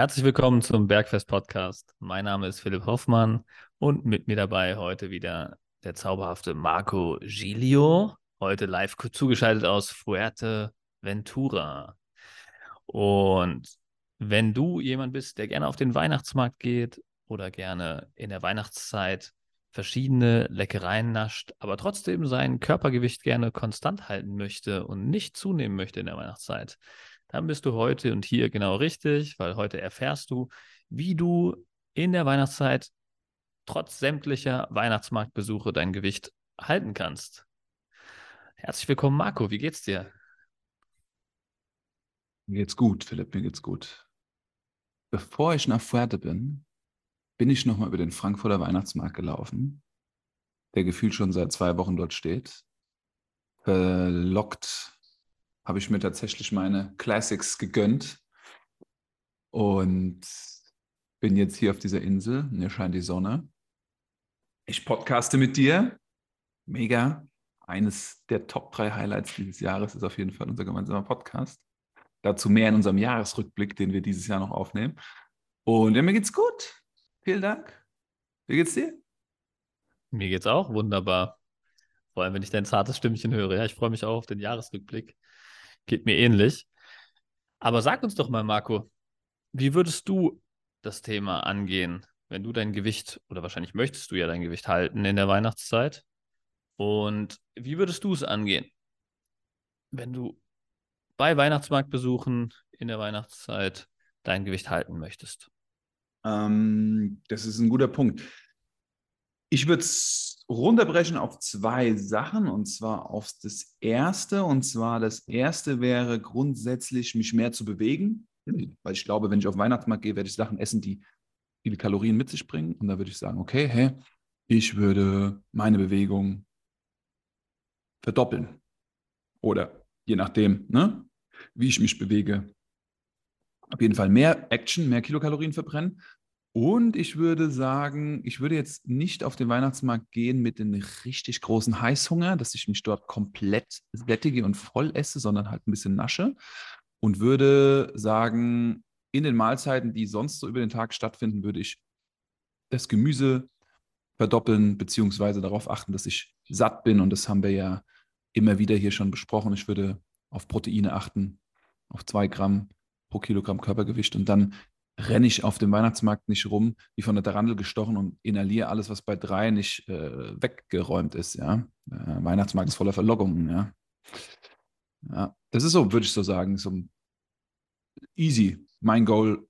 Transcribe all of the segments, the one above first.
Herzlich willkommen zum Bergfest Podcast. Mein Name ist Philipp Hoffmann und mit mir dabei heute wieder der zauberhafte Marco Giglio, heute live zugeschaltet aus Fuerteventura. Und wenn du jemand bist, der gerne auf den Weihnachtsmarkt geht oder gerne in der Weihnachtszeit verschiedene Leckereien nascht, aber trotzdem sein Körpergewicht gerne konstant halten möchte und nicht zunehmen möchte in der Weihnachtszeit, dann bist du heute und hier genau richtig, weil heute erfährst du, wie du in der Weihnachtszeit trotz sämtlicher Weihnachtsmarktbesuche dein Gewicht halten kannst. Herzlich willkommen, Marco. Wie geht's dir? Mir geht's gut, Philipp, mir geht's gut. Bevor ich nach Fuerte bin, bin ich nochmal über den Frankfurter Weihnachtsmarkt gelaufen, der gefühlt schon seit zwei Wochen dort steht. Verlockt habe ich mir tatsächlich meine Classics gegönnt und bin jetzt hier auf dieser Insel. Mir scheint die Sonne. Ich podcaste mit dir. Mega. Eines der Top 3 Highlights dieses Jahres ist auf jeden Fall unser gemeinsamer Podcast. Dazu mehr in unserem Jahresrückblick, den wir dieses Jahr noch aufnehmen. Und ja, mir geht's gut. Vielen Dank. Wie geht's dir? Mir geht's auch wunderbar. Vor allem, wenn ich dein zartes Stimmchen höre. Ja, ich freue mich auch auf den Jahresrückblick. Geht mir ähnlich. Aber sag uns doch mal, Marco, wie würdest du das Thema angehen, wenn du dein Gewicht, oder wahrscheinlich möchtest du ja dein Gewicht halten in der Weihnachtszeit? Und wie würdest du es angehen, wenn du bei Weihnachtsmarktbesuchen in der Weihnachtszeit dein Gewicht halten möchtest? Ähm, das ist ein guter Punkt. Ich würde es runterbrechen auf zwei Sachen und zwar auf das erste. Und zwar das erste wäre grundsätzlich, mich mehr zu bewegen, weil ich glaube, wenn ich auf Weihnachtsmarkt gehe, werde ich Sachen essen, die viele Kalorien mit sich bringen. Und da würde ich sagen, okay, hä, ich würde meine Bewegung verdoppeln. Oder je nachdem, ne, wie ich mich bewege, auf jeden Fall mehr Action, mehr Kilokalorien verbrennen. Und ich würde sagen, ich würde jetzt nicht auf den Weihnachtsmarkt gehen mit dem richtig großen Heißhunger, dass ich mich dort komplett sättige und voll esse, sondern halt ein bisschen nasche. Und würde sagen, in den Mahlzeiten, die sonst so über den Tag stattfinden, würde ich das Gemüse verdoppeln, beziehungsweise darauf achten, dass ich satt bin. Und das haben wir ja immer wieder hier schon besprochen. Ich würde auf Proteine achten, auf zwei Gramm pro Kilogramm Körpergewicht. Und dann renne ich auf dem Weihnachtsmarkt nicht rum, wie von der Tarandel gestochen und inhaliere alles, was bei drei nicht äh, weggeräumt ist. Ja? Äh, Weihnachtsmarkt ist voller Verlockungen. Ja? ja, das ist so, würde ich so sagen, so easy, mein Goal.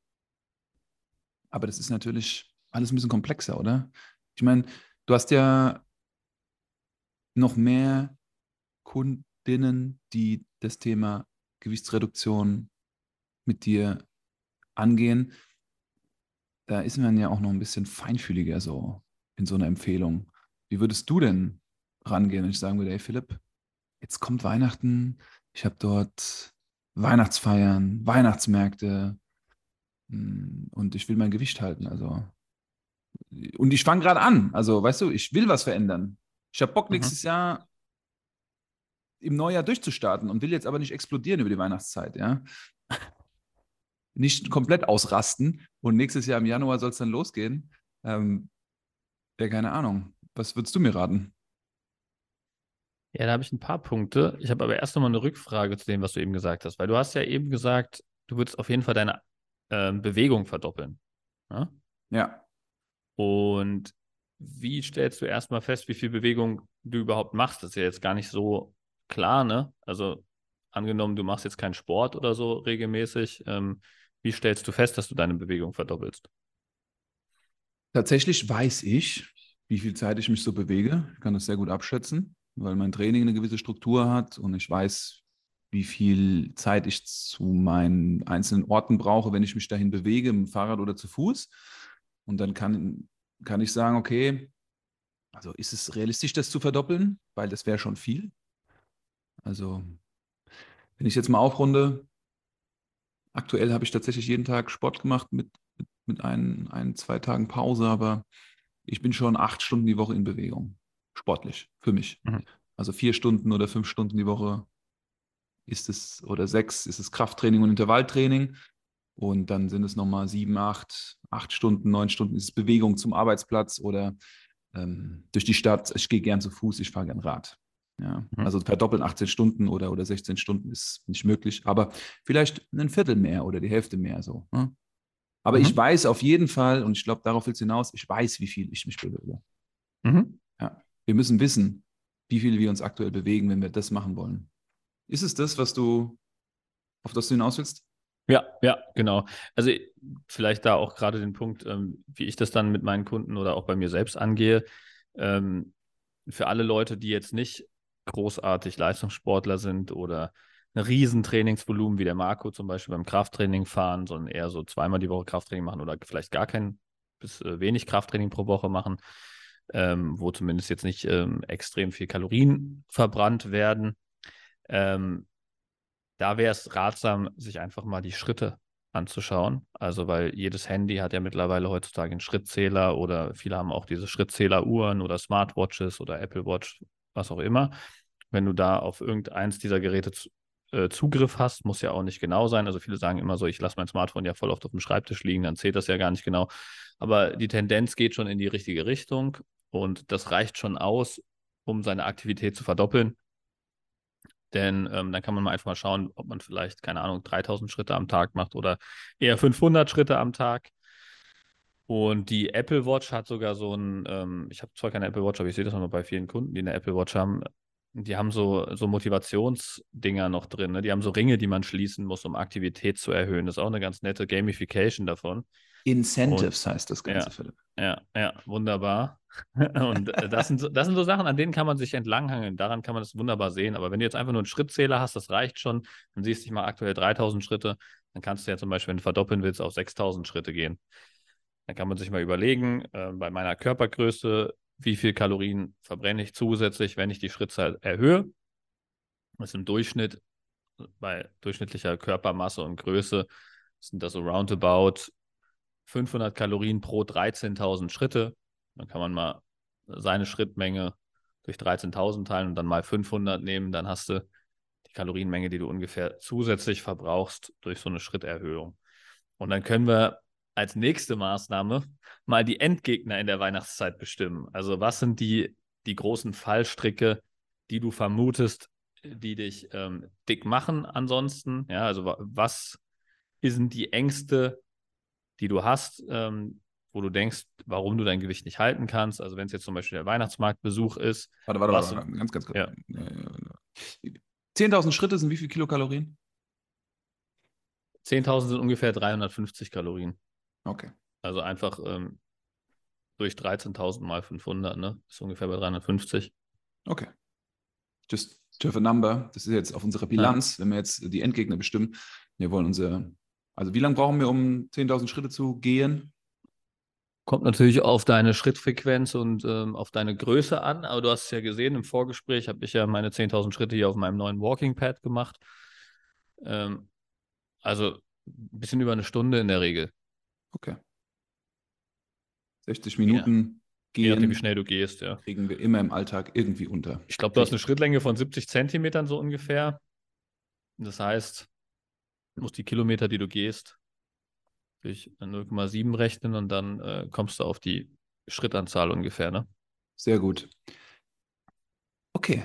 Aber das ist natürlich alles ein bisschen komplexer, oder? Ich meine, du hast ja noch mehr Kundinnen, die das Thema Gewichtsreduktion mit dir angehen, da ist man ja auch noch ein bisschen feinfühliger so in so einer Empfehlung. Wie würdest du denn rangehen, wenn ich sagen würde, hey Philipp, jetzt kommt Weihnachten, ich habe dort Weihnachtsfeiern, Weihnachtsmärkte hm, und ich will mein Gewicht halten. Also und ich fange gerade an. Also, weißt du, ich will was verändern. Ich habe Bock, mhm. nächstes Jahr im Neujahr durchzustarten und will jetzt aber nicht explodieren über die Weihnachtszeit, ja nicht komplett ausrasten und nächstes Jahr im Januar soll es dann losgehen. Ähm, ja, keine Ahnung. Was würdest du mir raten? Ja, da habe ich ein paar Punkte. Ich habe aber erst nochmal eine Rückfrage zu dem, was du eben gesagt hast, weil du hast ja eben gesagt, du würdest auf jeden Fall deine äh, Bewegung verdoppeln. Ja? Ne? ja. Und wie stellst du erstmal fest, wie viel Bewegung du überhaupt machst? Das ist ja jetzt gar nicht so klar, ne? Also angenommen, du machst jetzt keinen Sport oder so regelmäßig, ähm, wie stellst du fest, dass du deine Bewegung verdoppelst? Tatsächlich weiß ich, wie viel Zeit ich mich so bewege. Ich kann das sehr gut abschätzen, weil mein Training eine gewisse Struktur hat und ich weiß, wie viel Zeit ich zu meinen einzelnen Orten brauche, wenn ich mich dahin bewege, dem Fahrrad oder zu Fuß. Und dann kann, kann ich sagen, okay, also ist es realistisch, das zu verdoppeln, weil das wäre schon viel. Also wenn ich jetzt mal aufrunde, Aktuell habe ich tatsächlich jeden Tag Sport gemacht mit, mit, mit ein, ein, zwei Tagen Pause, aber ich bin schon acht Stunden die Woche in Bewegung. Sportlich, für mich. Mhm. Also vier Stunden oder fünf Stunden die Woche ist es, oder sechs ist es Krafttraining und Intervalltraining. Und dann sind es nochmal sieben, acht, acht Stunden, neun Stunden ist Bewegung zum Arbeitsplatz oder ähm, durch die Stadt. Ich gehe gern zu Fuß, ich fahre gern Rad. Ja, mhm. Also verdoppeln 18 Stunden oder, oder 16 Stunden ist nicht möglich, aber vielleicht ein Viertel mehr oder die Hälfte mehr so. Ne? Aber mhm. ich weiß auf jeden Fall, und ich glaube, darauf willst du hinaus, ich weiß, wie viel ich mich bewege. Mhm. Ja. Wir müssen wissen, wie viel wir uns aktuell bewegen, wenn wir das machen wollen. Ist es das, was du, auf das du hinaus willst? Ja, ja, genau. Also vielleicht da auch gerade den Punkt, ähm, wie ich das dann mit meinen Kunden oder auch bei mir selbst angehe. Ähm, für alle Leute, die jetzt nicht großartig Leistungssportler sind oder ein riesen Trainingsvolumen wie der Marco zum Beispiel beim Krafttraining fahren, sondern eher so zweimal die Woche Krafttraining machen oder vielleicht gar kein bis äh, wenig Krafttraining pro Woche machen, ähm, wo zumindest jetzt nicht ähm, extrem viel Kalorien verbrannt werden. Ähm, da wäre es ratsam, sich einfach mal die Schritte anzuschauen. Also, weil jedes Handy hat ja mittlerweile heutzutage einen Schrittzähler oder viele haben auch diese Schrittzähleruhren oder Smartwatches oder Apple Watch, was auch immer. Wenn du da auf irgendeins dieser Geräte zu, äh, Zugriff hast, muss ja auch nicht genau sein. Also viele sagen immer so, ich lasse mein Smartphone ja voll oft auf dem Schreibtisch liegen, dann zählt das ja gar nicht genau. Aber die Tendenz geht schon in die richtige Richtung und das reicht schon aus, um seine Aktivität zu verdoppeln. Denn ähm, dann kann man mal einfach mal schauen, ob man vielleicht, keine Ahnung, 3000 Schritte am Tag macht oder eher 500 Schritte am Tag. Und die Apple Watch hat sogar so ein, ähm, ich habe zwar keine Apple Watch, aber ich sehe das nochmal bei vielen Kunden, die eine Apple Watch haben. Die haben so, so Motivationsdinger noch drin. Ne? Die haben so Ringe, die man schließen muss, um Aktivität zu erhöhen. Das ist auch eine ganz nette Gamification davon. Incentives und, heißt das Ganze, ja, Philipp. Ja, ja, wunderbar. und das sind, so, das sind so Sachen, an denen kann man sich entlanghangeln. Daran kann man das wunderbar sehen. Aber wenn du jetzt einfach nur einen Schrittzähler hast, das reicht schon. Dann siehst du dich mal aktuell 3000 Schritte. Dann kannst du ja zum Beispiel, wenn du verdoppeln willst, auf 6000 Schritte gehen. Dann kann man sich mal überlegen, äh, bei meiner Körpergröße, wie viel Kalorien verbrenne ich zusätzlich, wenn ich die Schrittzahl erhöhe. Das ist im Durchschnitt, bei durchschnittlicher Körpermasse und Größe, sind das so roundabout 500 Kalorien pro 13.000 Schritte. Dann kann man mal seine Schrittmenge durch 13.000 teilen und dann mal 500 nehmen. Dann hast du die Kalorienmenge, die du ungefähr zusätzlich verbrauchst durch so eine Schritterhöhung. Und dann können wir als nächste Maßnahme mal die Endgegner in der Weihnachtszeit bestimmen. Also was sind die, die großen Fallstricke, die du vermutest, die dich ähm, dick machen ansonsten? Ja, also was sind die Ängste, die du hast, ähm, wo du denkst, warum du dein Gewicht nicht halten kannst? Also wenn es jetzt zum Beispiel der Weihnachtsmarktbesuch ist. Warte, warte, warte, warte. ganz, ganz kurz. Ja. 10.000 Schritte sind wie viel Kilokalorien? 10.000 sind ungefähr 350 Kalorien. Okay. Also einfach ähm, durch 13.000 mal 500, ne? Ist ungefähr bei 350. Okay. Just to have a number. Das ist jetzt auf unserer Bilanz, ja. wenn wir jetzt die Endgegner bestimmen. Wir wollen unsere, also wie lange brauchen wir, um 10.000 Schritte zu gehen? Kommt natürlich auf deine Schrittfrequenz und ähm, auf deine Größe an, aber du hast es ja gesehen, im Vorgespräch habe ich ja meine 10.000 Schritte hier auf meinem neuen Walking Pad gemacht. Ähm, also ein bisschen über eine Stunde in der Regel. Okay. 60 Minuten ja. gehen. Je nachdem, wie schnell du gehst, ja. Kriegen wir immer im Alltag irgendwie unter. Ich glaube, du hast eine Schrittlänge von 70 Zentimetern so ungefähr. Das heißt, du musst die Kilometer, die du gehst, durch 0,7 rechnen und dann äh, kommst du auf die Schrittanzahl ungefähr, ne? Sehr gut. Okay.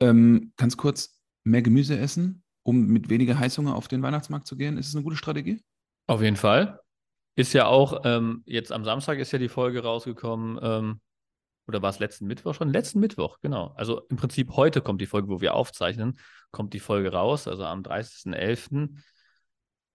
Ähm, ganz kurz, mehr Gemüse essen, um mit weniger Heißhunger auf den Weihnachtsmarkt zu gehen. Ist es eine gute Strategie? Auf jeden Fall. Ist ja auch, ähm, jetzt am Samstag ist ja die Folge rausgekommen, ähm, oder war es letzten Mittwoch schon? Letzten Mittwoch, genau. Also im Prinzip heute kommt die Folge, wo wir aufzeichnen, kommt die Folge raus, also am 30.11.,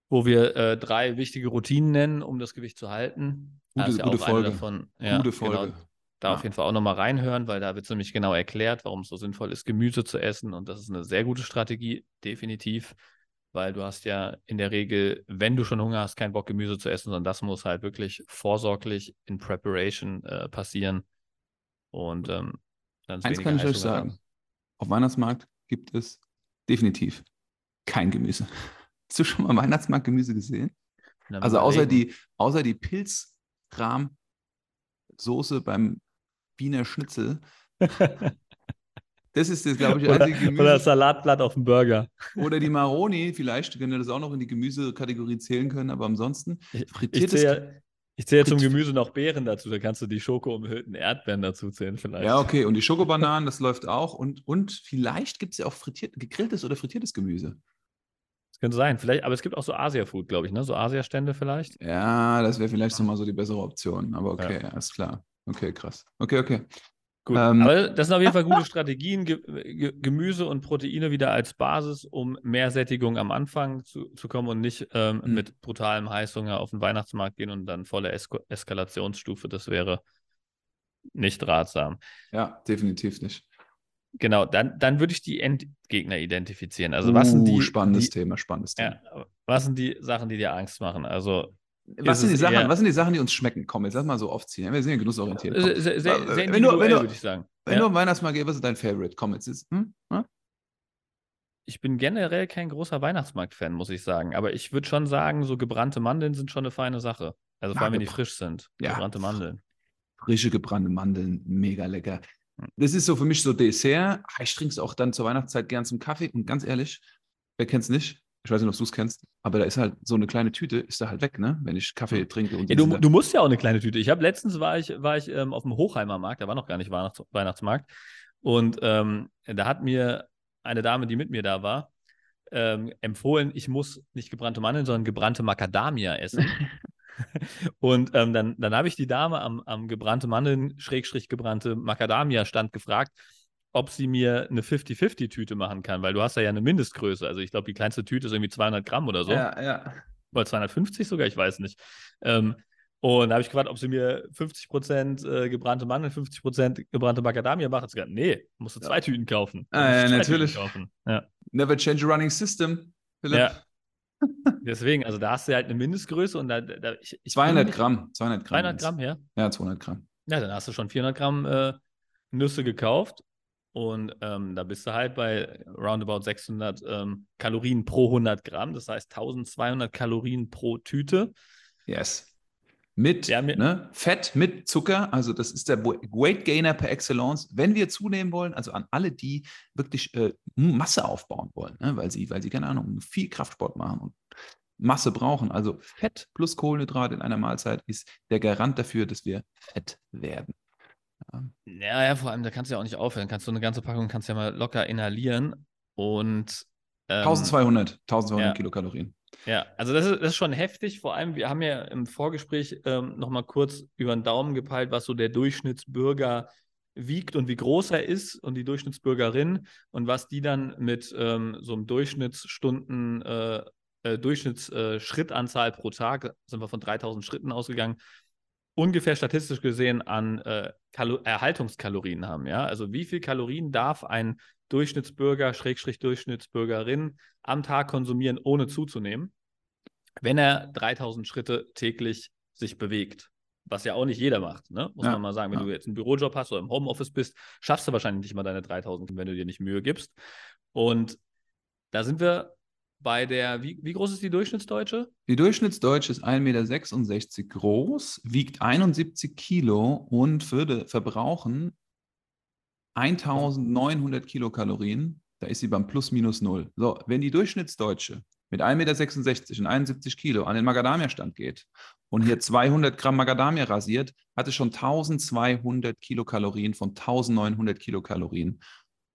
wo wir äh, drei wichtige Routinen nennen, um das Gewicht zu halten. Gute, ja gute Folge. Davon, ja, gute Folge. Genau, da ja. auf jeden Fall auch nochmal reinhören, weil da wird nämlich genau erklärt, warum es so sinnvoll ist, Gemüse zu essen. Und das ist eine sehr gute Strategie, definitiv weil du hast ja in der Regel, wenn du schon Hunger hast, keinen Bock Gemüse zu essen, sondern das muss halt wirklich vorsorglich in Preparation äh, passieren. Und ähm, dann Eins kann ich euch sagen: Auf Weihnachtsmarkt gibt es definitiv kein Gemüse. Hast du schon mal Weihnachtsmarkt-Gemüse gesehen? Also außer die, außer die Pilzrahm-Soße beim Wiener Schnitzel Das ist das, glaube ich, oder, einzige Gemüse. oder Salatblatt auf dem Burger. Oder die Maroni, vielleicht können wir das auch noch in die Gemüsekategorie zählen können, aber ansonsten Ich, ich frittiertes. zähle ich zähle zum Gemüse noch Beeren dazu, da kannst du die Schoko-umhüllten Erdbeeren dazu zählen vielleicht. ja, okay. Und die Schokobananen, das läuft auch. Und, und vielleicht gibt es ja auch frittiert, gegrilltes oder frittiertes Gemüse. Das könnte sein, vielleicht, aber es gibt auch so Asia-Food, glaube ich, ne? So Asia-Stände vielleicht. Ja, das wäre vielleicht nochmal so die bessere Option. Aber okay, alles klar. Okay, krass. Okay, okay. Gut, Ähm, aber das sind auf jeden Fall gute Strategien, Ge Ge Gemüse und Proteine wieder als Basis, um mehr Sättigung am Anfang zu, zu kommen und nicht ähm, Mhm. mit brutalem Heißhunger auf den Weihnachtsmarkt gehen und dann volle Esko Eskalationsstufe. Das wäre nicht ratsam. Ja, definitiv nicht. Genau, dann, dann würde ich die Endgegner identifizieren. Also was sind Uh, die, spannendes die Thema, spannendes Thema. ja, was sind die Sachen, die dir Angst machen? Also Was sind, die Sachen, eher- was sind die Sachen, die uns schmecken? Komm, jetzt lass mal so aufziehen. Wir sind ja genussorientiert. Komm. sehr, sehr, sehr, Wenn du- wenn du- würde ich sagen. Wenn Ja. du am Weihnachtsmarkt gehst, was ist dein Favorite? Komm, jetzt ist. Hm? Hm? Ich bin generell kein großer Weihnachtsmarkt-Fan, muss ich sagen. Aber ich würde schon sagen, so gebrannte Mandeln sind schon eine feine Sache. Also vor Ja, allem, wenn die frisch sind. Ja. Gebrannte Mandeln. Frische gebrannte Mandeln, mega lecker. Hm. Das ist so für mich so Dessert. Ah, Ich trinke es auch dann zur Weihnachtszeit gern zum Kaffee. Und ganz ehrlich, wer kennt es nicht? Ich weiß nicht, ob du es kennst, aber da ist halt so eine kleine Tüte, ist da halt weg, ne? Wenn ich Kaffee trinke und Ja, du, du musst ja auch eine kleine Tüte. Ich habe letztens war ich, war ich ähm, auf dem Hochheimer Markt, da war noch gar nicht Weihnachts Weihnachtsmarkt. Und ähm, da hat mir eine Dame, die mit mir da war, ähm, empfohlen, ich muss nicht gebrannte Mandeln, sondern gebrannte Macadamia essen. Und ähm, dann, dann habe ich die Dame am, am gebrannte Mandeln, Schrägstrich gebrannte Macadamia-Stand gefragt, ob sie mir eine 50-50-Tüte machen kann, weil du hast ja eine Mindestgröße. Also ich glaube, die kleinste Tüte ist irgendwie 200 Gramm oder so. Ja, ja. Oder 250 sogar, ich weiß nicht. Ähm, und da habe ich gefragt, ob sie mir 50% äh, gebrannte Mandeln, 50% gebrannte Macadamia macht. Hat sie gesagt, nee, musst du zwei Ja. Tüten kaufen. Ah, ja, natürlich. Kaufen. Ja. Never change a running system. Philipp. ja. Deswegen, also da hast du halt eine Mindestgröße und da, da ich, ich bin 200 nicht- Gramm. 200 Gramm. 200 Gramm, ja. Ja, 200 Gramm. Ja, dann hast du schon 400 Gramm äh, Nüsse gekauft und ähm, da bist du halt bei roundabout 600 ähm, Kalorien pro 100 Gramm. Das heißt 1200 Kalorien pro Tüte. Yes. Mit Ja, mir- ne, Fett, mit Zucker, also das ist der Weight Gainer per Excellence. Wenn wir zunehmen wollen, also an alle, die wirklich äh, Masse aufbauen wollen, ne, weil sie, weil sie, keine Ahnung, viel Kraftsport machen und Masse brauchen. Also Fett plus Kohlenhydrat in einer Mahlzeit ist der Garant dafür, dass wir fett werden. Ja, ja, vor allem, da kannst du ja auch nicht aufhören. Kannst du eine ganze Packung kannst ja mal locker inhalieren und ähm, 1200, 1200 ja. Kilokalorien. Ja, also das ist, das ist schon heftig. Vor allem, wir haben ja im Vorgespräch ähm, nochmal kurz über den Daumen gepeilt, was so der Durchschnittsbürger wiegt und wie groß er ist und die Durchschnittsbürgerin und was die dann mit ähm, so einem Durchschnittsstunden, äh, äh, Durchschnittsschrittanzahl pro Tag, sind wir von 3000 Schritten ausgegangen, ungefähr statistisch gesehen an äh, Kalo Erhaltungskalorien haben. Ja? Also wie viel Kalorien darf ein Durchschnittsbürger, Schrägstrich Durchschnittsbürgerin am Tag konsumieren, ohne zuzunehmen, wenn er 3000 Schritte täglich sich bewegt. Was ja auch nicht jeder macht, ne? muss Ja, man mal sagen. Wenn ja. du jetzt einen Bürojob hast oder im Homeoffice bist, schaffst du wahrscheinlich nicht mal deine 3000, wenn du dir nicht Mühe gibst. Und da sind wir bei der, wie, wie groß ist die Durchschnittsdeutsche? Die Durchschnittsdeutsche ist 1,66 Meter groß, wiegt 71 Kilo und würde verbrauchen 1900 Kilokalorien. Da ist sie beim Plus minus null. So, wenn die Durchschnittsdeutsche mit 1,66 Meter und 71 Kilo an den Macadamia-Stand geht und hier 200 Gramm Macadamia rasiert, hat es schon 1200 Kilokalorien von 1900 Kilokalorien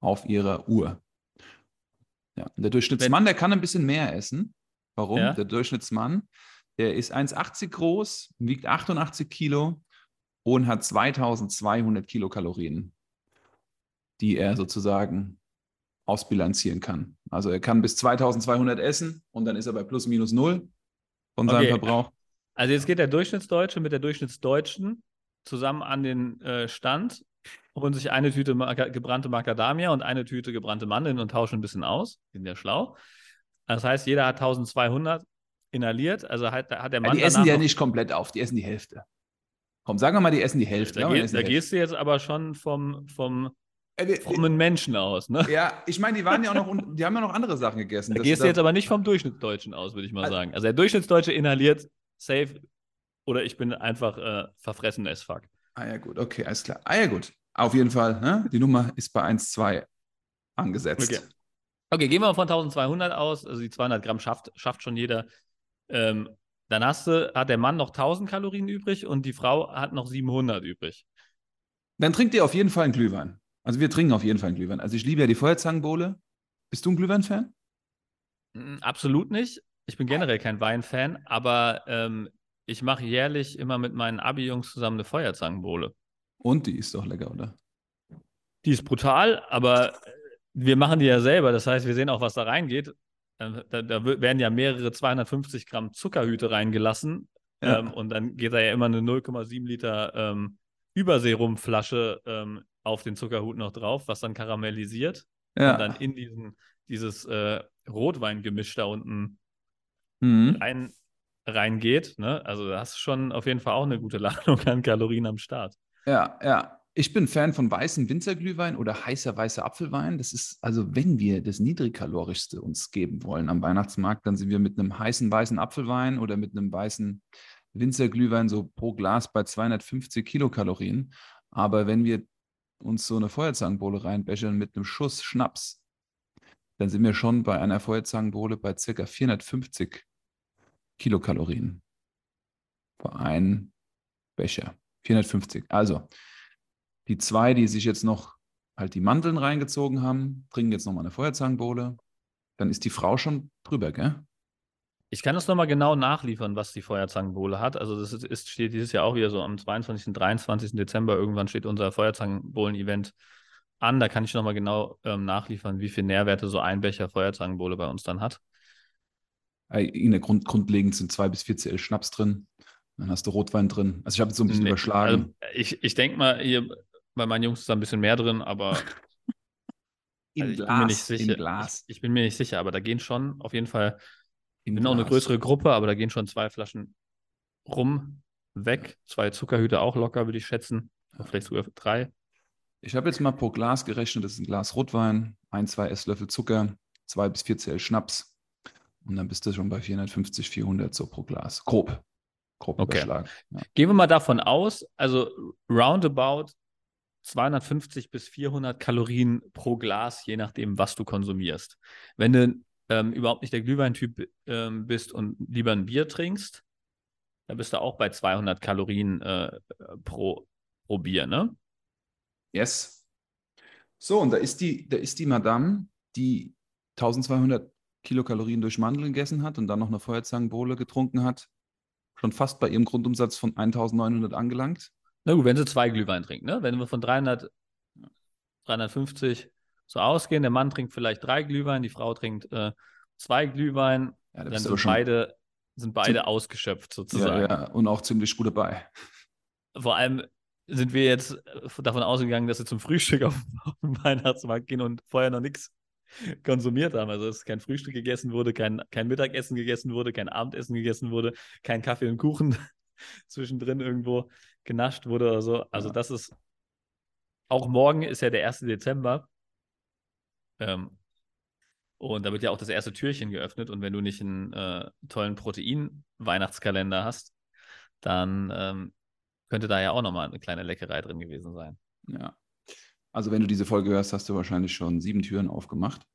auf ihrer Uhr. Ja, und der Durchschnittsmann, der kann ein bisschen mehr essen. Warum? Ja. Der Durchschnittsmann, der ist 1,80 groß, wiegt 88 Kilo und hat 2200 Kilokalorien, die er sozusagen ausbilanzieren kann. Also er kann bis 2200 essen und dann ist er bei plus minus null von seinem Okay. Verbrauch. Also jetzt geht der Durchschnittsdeutsche mit der Durchschnittsdeutschen zusammen an den äh, Stand, holen sich eine Tüte Maca gebrannte Macadamia und eine Tüte gebrannte Mandeln und tauschen ein bisschen aus. Die sind ja schlau. Das heißt, jeder hat 1200 inhaliert. Also hat, hat der Ja, Mann die essen danach ja nicht komplett auf, die essen die Hälfte. Komm, sagen wir mal, die essen die Hälfte. Da, Ja, die geh, essen da die gehst du jetzt aber schon vom, vom Hälfte. Äh, frommen Menschen aus. Ne? Ja, ich meine, die waren ja auch noch, die haben ja noch andere Sachen gegessen. Da gehst du jetzt aber nicht vom Durchschnittsdeutschen aus, würde ich mal Also- sagen. Also der Durchschnittsdeutsche inhaliert safe oder ich bin einfach äh, verfressen as fuck. Ah ja, gut, okay, alles klar. Ah ja, gut. Auf jeden Fall, ne? die Nummer ist bei 1,2 angesetzt. Okay. okay, gehen wir mal von 1200 aus. Also die 200 Gramm schafft, schafft schon jeder. Ähm, dann hast du, hat der Mann noch 1000 Kalorien übrig und die Frau hat noch 700 übrig. Dann trinkt ihr auf jeden Fall einen Glühwein. Also wir trinken auf jeden Fall einen Glühwein. Also ich liebe ja die Feuerzangenbowle. Bist du ein Glühwein-Fan? Mm, absolut nicht. Ich bin generell kein Weinfan, aber ähm, ich mache jährlich immer mit meinen Abi-Jungs zusammen eine Feuerzangenbowle. Und die ist doch lecker, oder? Die ist brutal, aber wir machen die ja selber. Das heißt, wir sehen auch, was da reingeht. Da, da werden ja mehrere 250 Gramm Zuckerhüte reingelassen. Ja. Ähm, und dann geht da ja immer eine 0,7 Liter ähm, Überserumflasche ähm, auf den Zuckerhut noch drauf, was dann karamellisiert ja. und dann in diesen, dieses äh, Rotweingemisch da unten mhm. rein, reingeht. Ne? Also da hast du schon auf jeden Fall auch eine gute Ladung an Kalorien am Start. Ja, ja. Ich bin Fan von weißem Winzerglühwein oder heißer weißer Apfelwein. Das ist, also wenn wir das niedrigkalorischste uns geben wollen am Weihnachtsmarkt, dann sind wir mit einem heißen weißen Apfelwein oder mit einem weißen Winzerglühwein so pro Glas bei 250 Kilokalorien. Aber wenn wir uns so eine Feuerzangenbowle reinbecheln mit einem Schuss Schnaps, dann sind wir schon bei einer Feuerzangenbowle bei ca. 450 Kilokalorien. Für einen Becher. 450. Also, die zwei, die sich jetzt noch halt die Mandeln reingezogen haben, trinken jetzt nochmal eine Feuerzangenbowle. Dann ist die Frau schon drüber, gell? Ich kann das nochmal genau nachliefern, was die Feuerzangenbowle hat. Also das ist, steht dieses Jahr auch wieder so am 22. 23. Dezember irgendwann steht unser Feuerzangenbowlen-Event an. Da kann ich nochmal genau ähm, nachliefern, wie viel Nährwerte so ein Becher Feuerzangenbowle bei uns dann hat. In der Grund, grundlegend sind zwei bis vier CL Schnaps drin. Dann hast du Rotwein drin. Also ich habe es so ein bisschen nee, überschlagen. Also ich ich denke mal, hier bei meinen Jungs ist da ein bisschen mehr drin, aber in, also Glas, bin mir nicht sicher. in Glas. Ich, ich, bin mir nicht sicher, aber da gehen schon auf jeden Fall ich bin auch eine größere Gruppe, aber da gehen schon zwei Flaschen rum, weg. Zwei Zuckerhüte auch locker, würde ich schätzen. Vielleicht sogar drei. Ich habe jetzt mal pro Glas gerechnet, das ist ein Glas Rotwein, ein, zwei Esslöffel Zucker, zwei bis vier Cl Schnaps. Und dann bist du schon bei 450, 400 so pro Glas. Grob. Grob okay. überschlagen. Ja. Gehen wir mal davon aus, also roundabout 250 bis 400 Kalorien pro Glas, je nachdem, was du konsumierst. Wenn du ähm, überhaupt nicht der Glühweintyp ähm, bist und lieber ein Bier trinkst, da bist du auch bei 200 Kalorien äh, pro, pro Bier, ne? Yes. So, und da ist die, da ist die Madame, die 1200 Kilokalorien durch Mandeln gegessen hat und dann noch eine Feuerzangenbowle getrunken hat, schon fast bei ihrem Grundumsatz von 1900 angelangt. Na gut, wenn sie zwei Glühwein trinkt, ne? Wenn wir von 300, 350 so ausgehen. Der Mann trinkt vielleicht drei Glühwein, die Frau trinkt äh, zwei Glühwein. Ja, dann sind beide, sind beide ausgeschöpft sozusagen. Ja, ja, und auch ziemlich gut dabei. Vor allem sind wir jetzt davon ausgegangen, dass sie zum Frühstück auf, auf den Weihnachtsmarkt gehen und vorher noch nichts konsumiert haben. Also dass kein Frühstück gegessen wurde, kein, kein Mittagessen gegessen wurde, kein Abendessen gegessen wurde, kein Kaffee und Kuchen zwischendrin irgendwo genascht wurde oder so. Also ja. das ist auch morgen ist ja der 1. Dezember. Ähm, und da wird ja auch das erste Türchen geöffnet. Und wenn du nicht einen äh, tollen Protein-Weihnachtskalender hast, dann ähm, könnte da ja auch nochmal eine kleine Leckerei drin gewesen sein. Ja. Also, wenn du diese Folge hörst, hast du wahrscheinlich schon sieben Türen aufgemacht.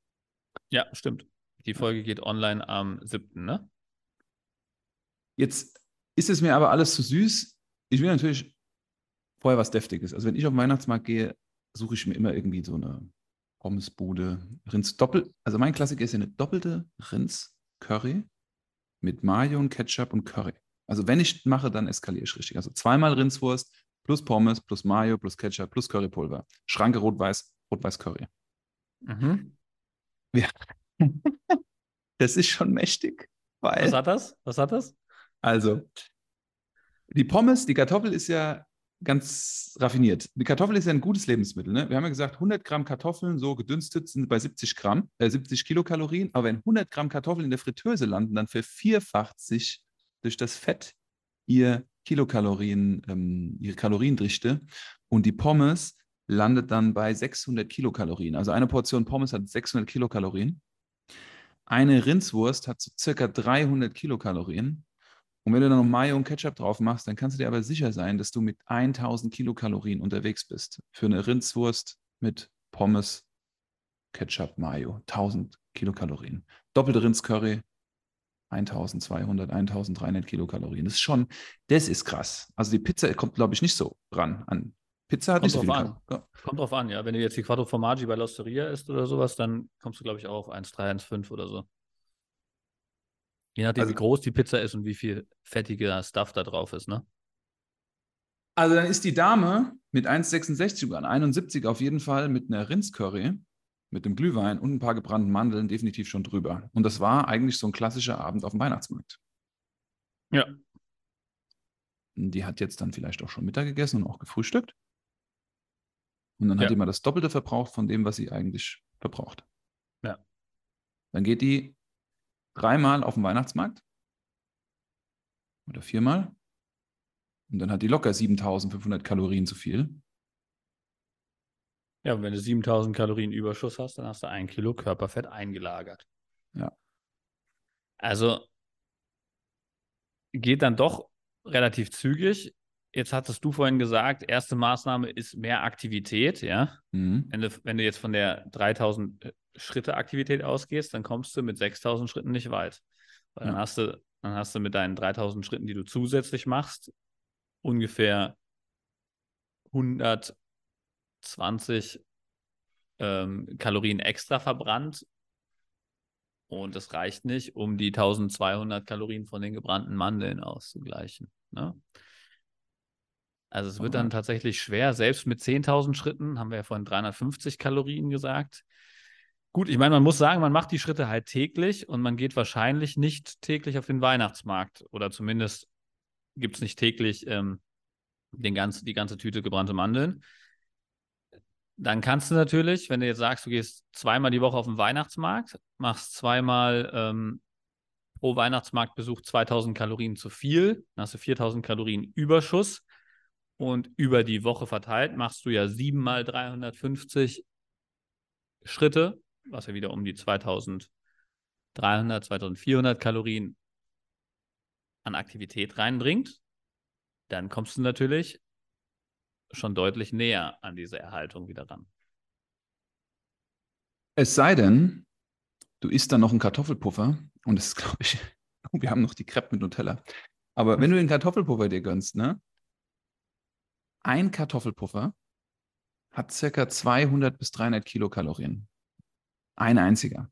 Ja, stimmt. Die Folge geht online am 7., ne? Jetzt ist es mir aber alles zu süß. Ich will natürlich vorher was Deftiges. Also, wenn ich auf den Weihnachtsmarkt gehe, suche ich mir immer irgendwie so eine Pommesbude, Rinds doppelt. Also mein Klassiker ist ja eine doppelte Rinds-Curry mit Mayo und Ketchup und Curry. Also wenn ich mache, dann eskaliere ich richtig. Also zweimal Rindswurst plus Pommes plus Mayo plus Ketchup plus Currypulver. Schranke rot-weiß, rot-weiß Curry. Mhm. Ja. das ist schon mächtig. Weil, Was hat das? Was hat das? Also, die Pommes, die Kartoffel ist ja ganz raffiniert. Die Kartoffel ist ja ein gutes Lebensmittel. Ne? Wir haben ja gesagt, 100 Gramm Kartoffeln so gedünstet sind bei 70 Gramm, äh, 70 Kilokalorien. Aber wenn 100 Gramm Kartoffeln in der Fritteuse landen, dann vervierfacht sich durch das Fett ihr Kilokalorien, ähm, ihre Kaloriendichte. Und die Pommes landet dann bei 600 Kilokalorien. Also eine Portion Pommes hat 600 Kilokalorien. Eine Rindswurst hat so circa 300 Kilokalorien. Und wenn du dann noch Mayo und Ketchup drauf machst, dann kannst du dir aber sicher sein, dass du mit 1000 Kilokalorien unterwegs bist. Für eine Rindswurst mit Pommes Ketchup, Mayo, 1000 Kilokalorien. Doppelte Rindscurry, 1200, 1300 Kilokalorien. Das ist schon, das ist krass. Also die Pizza kommt, glaube ich, nicht so ran an. Pizza hat Kommt nicht so drauf viel an. Ja. Kommt drauf an, ja. Wenn du jetzt die Quattro Formaggi bei L'Osteria isst oder sowas, dann kommst du, glaube ich, auch auf 1,3, 1,5 oder so. Je nachdem, Also- wie groß die Pizza ist und wie viel fettiger Stuff da drauf ist, ne? Also dann ist die Dame mit 1,66 oder 71 auf jeden Fall mit einer Rindscurry, mit dem Glühwein und ein paar gebrannten Mandeln definitiv schon drüber. Und das war eigentlich so ein klassischer Abend auf dem Weihnachtsmarkt. Ja. Die hat jetzt dann vielleicht auch schon Mittag gegessen und auch gefrühstückt. Und dann Ja. hat die mal das Doppelte verbraucht von dem, was sie eigentlich verbraucht. Ja. Dann geht die dreimal auf den Weihnachtsmarkt. Oder viermal. Und dann hat die locker 7500 Kalorien zu viel. Ja, und wenn du 7000 Kalorien Überschuss hast, dann hast du ein Kilo Körperfett eingelagert. Ja. Also geht dann doch relativ zügig. Jetzt hattest du vorhin gesagt, erste Maßnahme ist mehr Aktivität, ja. Mhm. Wenn du, wenn du jetzt von der 3000 Schritte Aktivität ausgehst, dann kommst du mit 6000 Schritten nicht weit. Weil dann Ja. hast du, dann hast du mit deinen 3000 Schritten, die du zusätzlich machst, ungefähr 120 ähm, Kalorien extra verbrannt. Und das reicht nicht, um die 1200 Kalorien von den gebrannten Mandeln auszugleichen. Ne? Also es wird dann tatsächlich schwer, selbst mit 10.000 Schritten, haben wir ja vorhin 350 Kalorien gesagt. Gut, ich meine, man muss sagen, man macht die Schritte halt täglich und man geht wahrscheinlich nicht täglich auf den Weihnachtsmarkt oder zumindest gibt es nicht täglich ähm, den ganze, die ganze Tüte gebrannte Mandeln. Dann kannst du natürlich, wenn du jetzt sagst, du gehst zweimal die Woche auf den Weihnachtsmarkt, machst zweimal ähm, pro Weihnachtsmarktbesuch 2000 Kalorien zu viel, dann hast du 4000 Kalorien Überschuss und über die Woche verteilt machst du ja siebenmal 350 Schritte, was ja wieder um die 2300, 2400 Kalorien an Aktivität reinbringt. Dann kommst du natürlich schon deutlich näher an diese Erhaltung wieder ran. Es sei denn, du isst dann noch einen Kartoffelpuffer und das ist, glaube ich, wir haben noch die Crepe mit Nutella. Aber wenn du den Kartoffelpuffer dir gönnst, ne? Ein Kartoffelpuffer hat circa 200 bis 300 Kilokalorien. Ein einziger.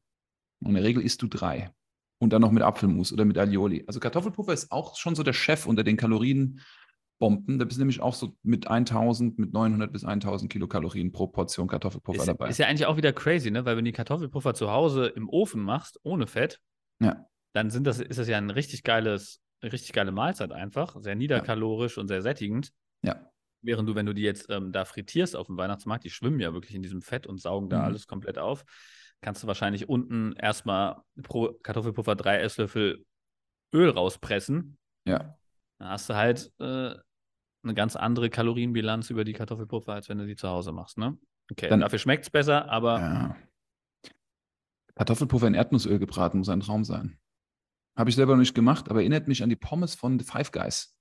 Und in der Regel isst du drei. Und dann noch mit Apfelmus oder mit Alioli. Also Kartoffelpuffer ist auch schon so der Chef unter den Kalorienbomben. Da bist du nämlich auch so mit 1000, mit 900 bis 1000 Kilokalorien pro Portion Kartoffelpuffer Ist, dabei. ist ja eigentlich auch wieder crazy, ne? Weil wenn du die Kartoffelpuffer zu Hause im Ofen machst, ohne Fett, Ja. dann sind das, ist das ja ein richtig geiles, eine richtig geile Mahlzeit einfach. Sehr niederkalorisch und sehr sättigend. ja. Während du, wenn du die jetzt ähm, da frittierst auf dem Weihnachtsmarkt, die schwimmen ja wirklich in diesem Fett und saugen da Mhm. alles komplett auf, kannst du wahrscheinlich unten erstmal pro Kartoffelpuffer drei Esslöffel Öl rauspressen. Ja. Dann hast du halt äh, eine ganz andere Kalorienbilanz über die Kartoffelpuffer, als wenn du die zu Hause machst. Ne? Okay, Dann- dafür schmeckt es besser, aber Ja. Kartoffelpuffer in Erdnussöl gebraten muss ein Traum sein. Habe ich selber noch nicht gemacht, aber erinnert mich an die Pommes von Five Guys.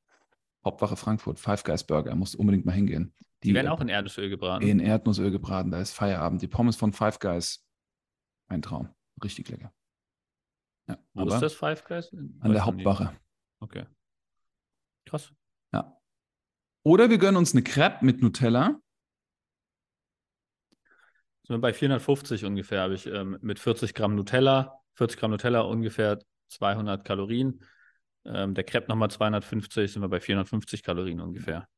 Hauptwache Frankfurt, Five Guys Burger. Musst unbedingt mal hingehen. die werden auch in Erdnussöl gebraten. in Erdnussöl gebraten. Da ist Feierabend. Die Pommes von Five Guys. Ein Traum. Richtig lecker. Ja, Wo ist das Five Guys? An Weiß der. Hauptwache. Okay. Krass. Oder wir gönnen uns eine Crepe mit Nutella. Sind wir bei 450 ungefähr, habe ich ähm, mit 40 Gramm Nutella, 40 Gramm Nutella ungefähr 200 Kalorien. Ähm, der Crepe nochmal 250, sind wir bei 450 Kalorien ungefähr.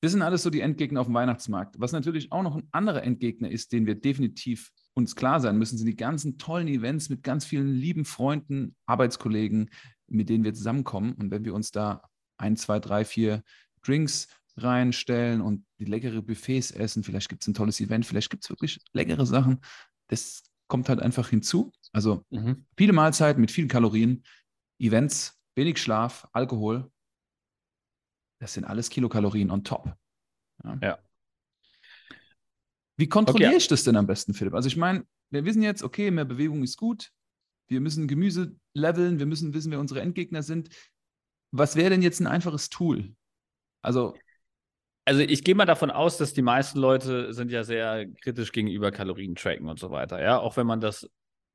Das sind alles so die Endgegner auf dem Weihnachtsmarkt. Was natürlich auch noch ein anderer Endgegner ist, den wir definitiv uns klar sein müssen, sind die ganzen tollen Events mit ganz vielen lieben Freunden, Arbeitskollegen, mit denen wir zusammenkommen. Und wenn wir uns da ein, zwei, drei, vier Drinks reinstellen und die leckere Buffets essen, vielleicht gibt es ein tolles Event, vielleicht gibt es wirklich leckere Sachen. Das kommt halt einfach hinzu. Also Mhm. viele Mahlzeiten mit vielen Kalorien, Events, wenig Schlaf, Alkohol. Das sind alles Kilokalorien on top. Ja. Ja. Wie kontrolliere Okay. ich das denn am besten, Philipp? Also ich meine, wir wissen jetzt, okay, mehr Bewegung ist gut. Wir müssen Gemüse leveln, wir müssen wissen, wer unsere Endgegner sind. Was wäre denn jetzt ein einfaches Tool? Also also ich gehe mal davon aus, dass die meisten Leute sind ja sehr kritisch gegenüber Kalorien-Tracken und so weiter. Ja, auch wenn man das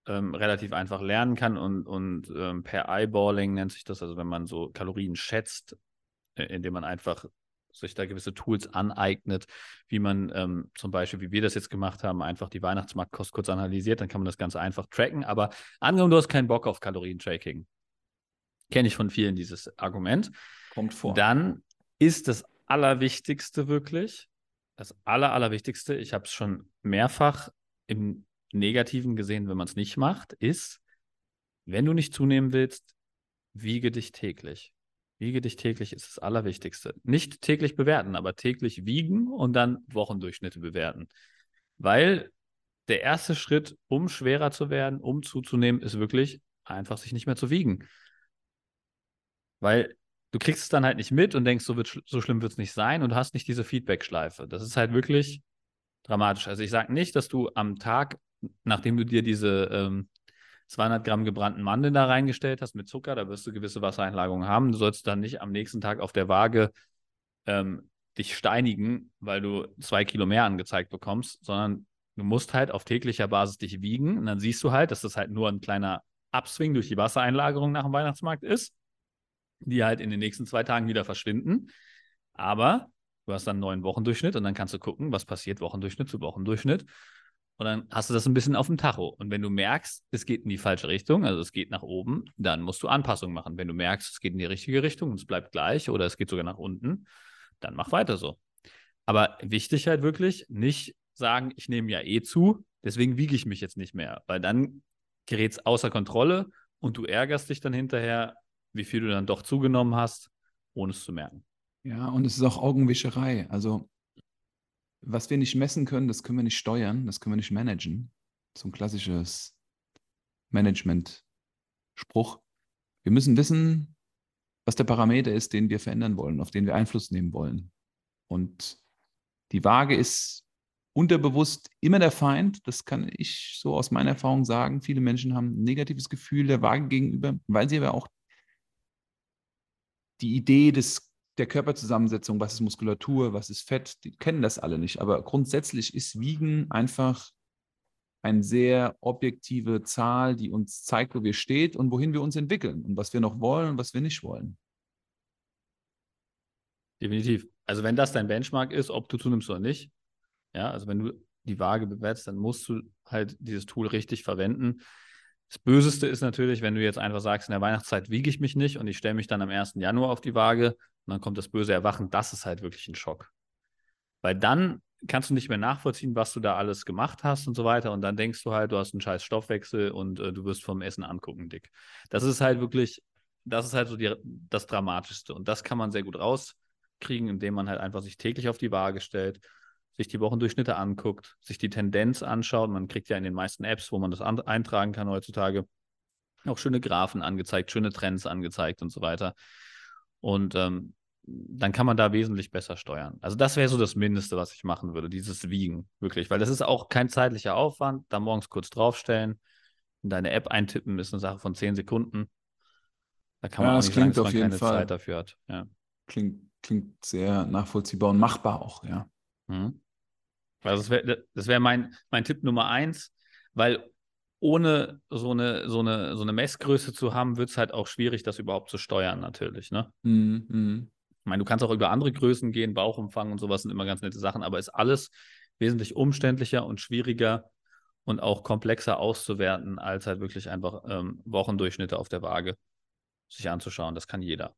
ähm, relativ einfach lernen kann und, und ähm, per Eyeballing nennt sich das, also wenn man so Kalorien schätzt, äh, indem man einfach sich da gewisse Tools aneignet, wie man ähm, zum Beispiel, wie wir das jetzt gemacht haben, einfach die Weihnachtsmarktkost kurz analysiert, dann kann man das ganz einfach tracken. Aber angenommen, du hast keinen Bock auf Kalorien-Tracking, kenne ich von vielen dieses Argument. Kommt vor. Dann ist das Allerwichtigste wirklich, das Aller, Allerwichtigste, ich habe es schon mehrfach im Negativen gesehen, wenn man es nicht macht, ist, wenn du nicht zunehmen willst, wiege dich täglich. Wiege dich täglich ist das Allerwichtigste. Nicht täglich bewerten, aber täglich wiegen und dann Wochendurchschnitte bewerten. Weil der erste Schritt, um schwerer zu werden, um zuzunehmen, ist wirklich einfach sich nicht mehr zu wiegen. Weil du kriegst es dann halt nicht mit und denkst, so, wird, so schlimm wird es nicht sein und hast nicht diese Feedback-Schleife. Das ist halt wirklich dramatisch. Also ich sage nicht, dass du am Tag, nachdem du dir diese ähm, 200 Gramm gebrannten Mandeln da reingestellt hast mit Zucker, da wirst du gewisse Wassereinlagerungen haben. Du sollst dann nicht am nächsten Tag auf der Waage ähm, dich steinigen, weil du zwei Kilo mehr angezeigt bekommst, sondern du musst halt auf täglicher Basis dich wiegen und dann siehst du halt, dass das halt nur ein kleiner Upswing durch die Wassereinlagerung nach dem Weihnachtsmarkt ist die halt in den nächsten zwei Tagen wieder verschwinden. Aber du hast dann einen neuen Wochendurchschnitt und dann kannst du gucken, was passiert Wochendurchschnitt zu Wochendurchschnitt. Und dann hast du das ein bisschen auf dem Tacho. Und wenn du merkst, es geht in die falsche Richtung, also es geht nach oben, dann musst du Anpassungen machen. Wenn du merkst, es geht in die richtige Richtung und es bleibt gleich oder es geht sogar nach unten, dann mach weiter so. Aber wichtig halt wirklich, nicht sagen, ich nehme ja eh zu, deswegen wiege ich mich jetzt nicht mehr, weil dann gerät es außer Kontrolle und du ärgerst dich dann hinterher, wie viel du dann doch zugenommen hast, ohne es zu merken. Ja, und es ist auch Augenwischerei. Also, was wir nicht messen können, das können wir nicht steuern, das können wir nicht managen. So ein klassisches Management-Spruch. Wir müssen wissen, was der Parameter ist, den wir verändern wollen, auf den wir Einfluss nehmen wollen. Und die Waage ist unterbewusst immer der Feind. Das kann ich so aus meiner Erfahrung sagen. Viele Menschen haben ein negatives Gefühl der Waage gegenüber, weil sie aber auch die Idee des, der Körperzusammensetzung, was ist Muskulatur, was ist Fett, die kennen das alle nicht. Aber grundsätzlich ist Wiegen einfach eine sehr objektive Zahl, die uns zeigt, wo wir stehen und wohin wir uns entwickeln und was wir noch wollen und was wir nicht wollen. Definitiv. Also wenn das dein Benchmark ist, ob du zunimmst oder nicht, ja, also wenn du die Waage bewertest, dann musst du halt dieses Tool richtig verwenden. Das Böseste ist natürlich, wenn du jetzt einfach sagst, in der Weihnachtszeit wiege ich mich nicht und ich stelle mich dann am 1. Januar auf die Waage und dann kommt das böse Erwachen. Das ist halt wirklich ein Schock. Weil dann kannst du nicht mehr nachvollziehen, was du da alles gemacht hast und so weiter. Und dann denkst du halt, du hast einen scheiß Stoffwechsel und äh, du wirst vom Essen angucken, dick. Das ist halt wirklich, das ist halt so die, das Dramatischste. Und das kann man sehr gut rauskriegen, indem man halt einfach sich täglich auf die Waage stellt sich die Wochendurchschnitte anguckt, sich die Tendenz anschaut. Man kriegt ja in den meisten Apps, wo man das eintragen kann heutzutage, auch schöne Graphen angezeigt, schöne Trends angezeigt und so weiter. Und ähm, dann kann man da wesentlich besser steuern. Also das wäre so das Mindeste, was ich machen würde, dieses Wiegen, wirklich. Weil das ist auch kein zeitlicher Aufwand. Da morgens kurz draufstellen, in deine App eintippen, ist eine Sache von zehn Sekunden. Da kann man ja, auch nicht sagen, dass man keine Fall. Zeit dafür hat. Ja. Klingt, klingt sehr nachvollziehbar und machbar auch, ja. Mhm. Also das wäre wär mein, mein Tipp Nummer eins, weil ohne so eine, so eine, so eine Messgröße zu haben, wird es halt auch schwierig, das überhaupt zu steuern, natürlich. Ne? Mhm, mhm. Ich meine, du kannst auch über andere Größen gehen, Bauchumfang und sowas sind immer ganz nette Sachen, aber ist alles wesentlich umständlicher und schwieriger und auch komplexer auszuwerten, als halt wirklich einfach ähm, Wochendurchschnitte auf der Waage sich anzuschauen. Das kann jeder.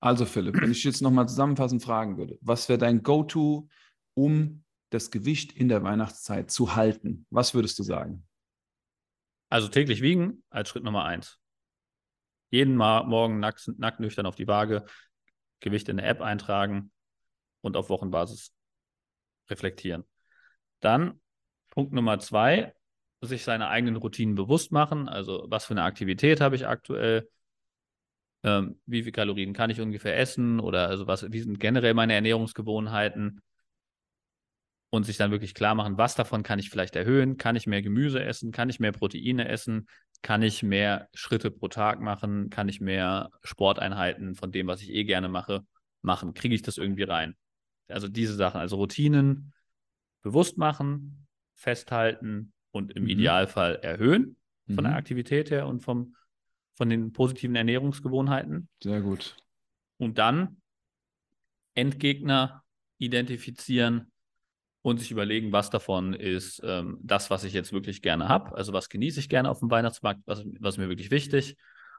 Also Philipp, wenn ich jetzt nochmal zusammenfassend fragen würde, was wäre dein Go-To, um das Gewicht in der Weihnachtszeit zu halten? Was würdest du sagen? Also täglich wiegen als Schritt Nummer eins. Jeden Mal morgen nackt, nackt nüchtern auf die Waage, Gewicht in der App eintragen und auf Wochenbasis reflektieren. Dann Punkt Nummer zwei, sich seine eigenen Routinen bewusst machen. Also was für eine Aktivität habe ich aktuell? Ähm, wie viele Kalorien kann ich ungefähr essen? Oder also was, wie sind generell meine Ernährungsgewohnheiten? Und sich dann wirklich klar machen, was davon kann ich vielleicht erhöhen? Kann ich mehr Gemüse essen? Kann ich mehr Proteine essen? Kann ich mehr Schritte pro Tag machen? Kann ich mehr Sporteinheiten von dem, was ich eh gerne mache, machen? Kriege ich das irgendwie rein? Also diese Sachen, also Routinen bewusst machen, festhalten und im Mhm. Idealfall erhöhen von der Mhm. Aktivität her und vom, von den positiven Ernährungsgewohnheiten. Sehr gut. Und dann Endgegner identifizieren und sich überlegen, was davon ist ähm, das, was ich jetzt wirklich gerne habe. Also was genieße ich gerne auf dem Weihnachtsmarkt, was, was ist mir wirklich wichtig.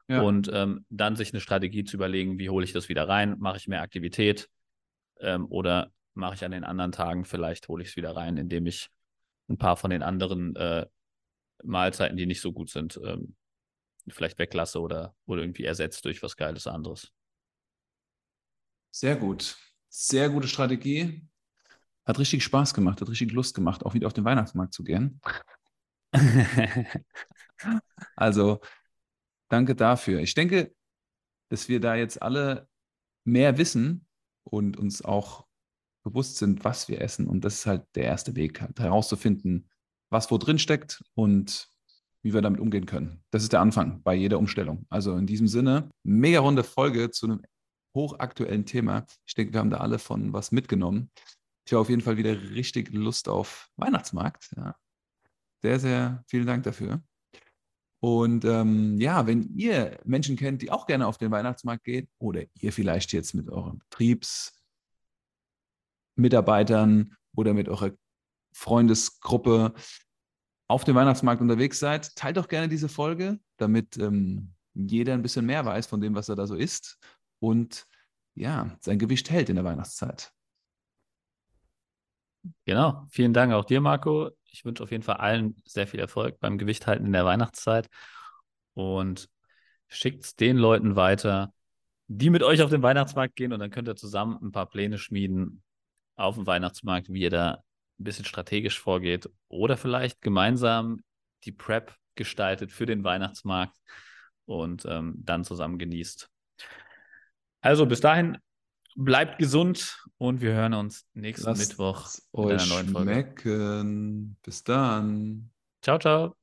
Ja. Und ähm, dann sich eine Strategie zu überlegen, wie hole ich das wieder rein? Mache ich mehr Aktivität ähm, oder mache ich an den anderen Tagen vielleicht, hole ich es wieder rein, indem ich ein paar von den anderen äh, Mahlzeiten, die nicht so gut sind, ähm, vielleicht weglasse oder, oder irgendwie ersetzt durch was Geiles anderes. Sehr gut. Sehr gute Strategie. Hat richtig Spaß gemacht, hat richtig Lust gemacht, auch wieder auf den Weihnachtsmarkt zu gehen. Also danke dafür. Ich denke, dass wir da jetzt alle mehr wissen und uns auch bewusst sind, was wir essen. Und das ist halt der erste Weg, halt herauszufinden, was wo drin steckt und wie wir damit umgehen können. Das ist der Anfang bei jeder Umstellung. Also in diesem Sinne, mega runde Folge zu einem hochaktuellen Thema. Ich denke, wir haben da alle von was mitgenommen. Ich habe auf jeden Fall wieder richtig Lust auf Weihnachtsmarkt. Ja. Sehr, sehr vielen Dank dafür. Und ähm, ja, wenn ihr Menschen kennt, die auch gerne auf den Weihnachtsmarkt gehen oder ihr vielleicht jetzt mit euren Betriebsmitarbeitern oder mit eurer Freundesgruppe auf dem Weihnachtsmarkt unterwegs seid, teilt doch gerne diese Folge, damit ähm, jeder ein bisschen mehr weiß von dem, was er da so isst und ja, sein Gewicht hält in der Weihnachtszeit. Genau. Vielen Dank auch dir, Marco. Ich wünsche auf jeden Fall allen sehr viel Erfolg beim Gewichthalten in der Weihnachtszeit und schickt es den Leuten weiter, die mit euch auf den Weihnachtsmarkt gehen und dann könnt ihr zusammen ein paar Pläne schmieden auf dem Weihnachtsmarkt, wie ihr da ein bisschen strategisch vorgeht oder vielleicht gemeinsam die Prep gestaltet für den Weihnachtsmarkt und ähm, dann zusammen genießt. Also bis dahin, bleibt gesund und wir hören uns nächsten Lasst Mittwoch euch einer neuen Folge. schmecken. Bis dann. Ciao, ciao.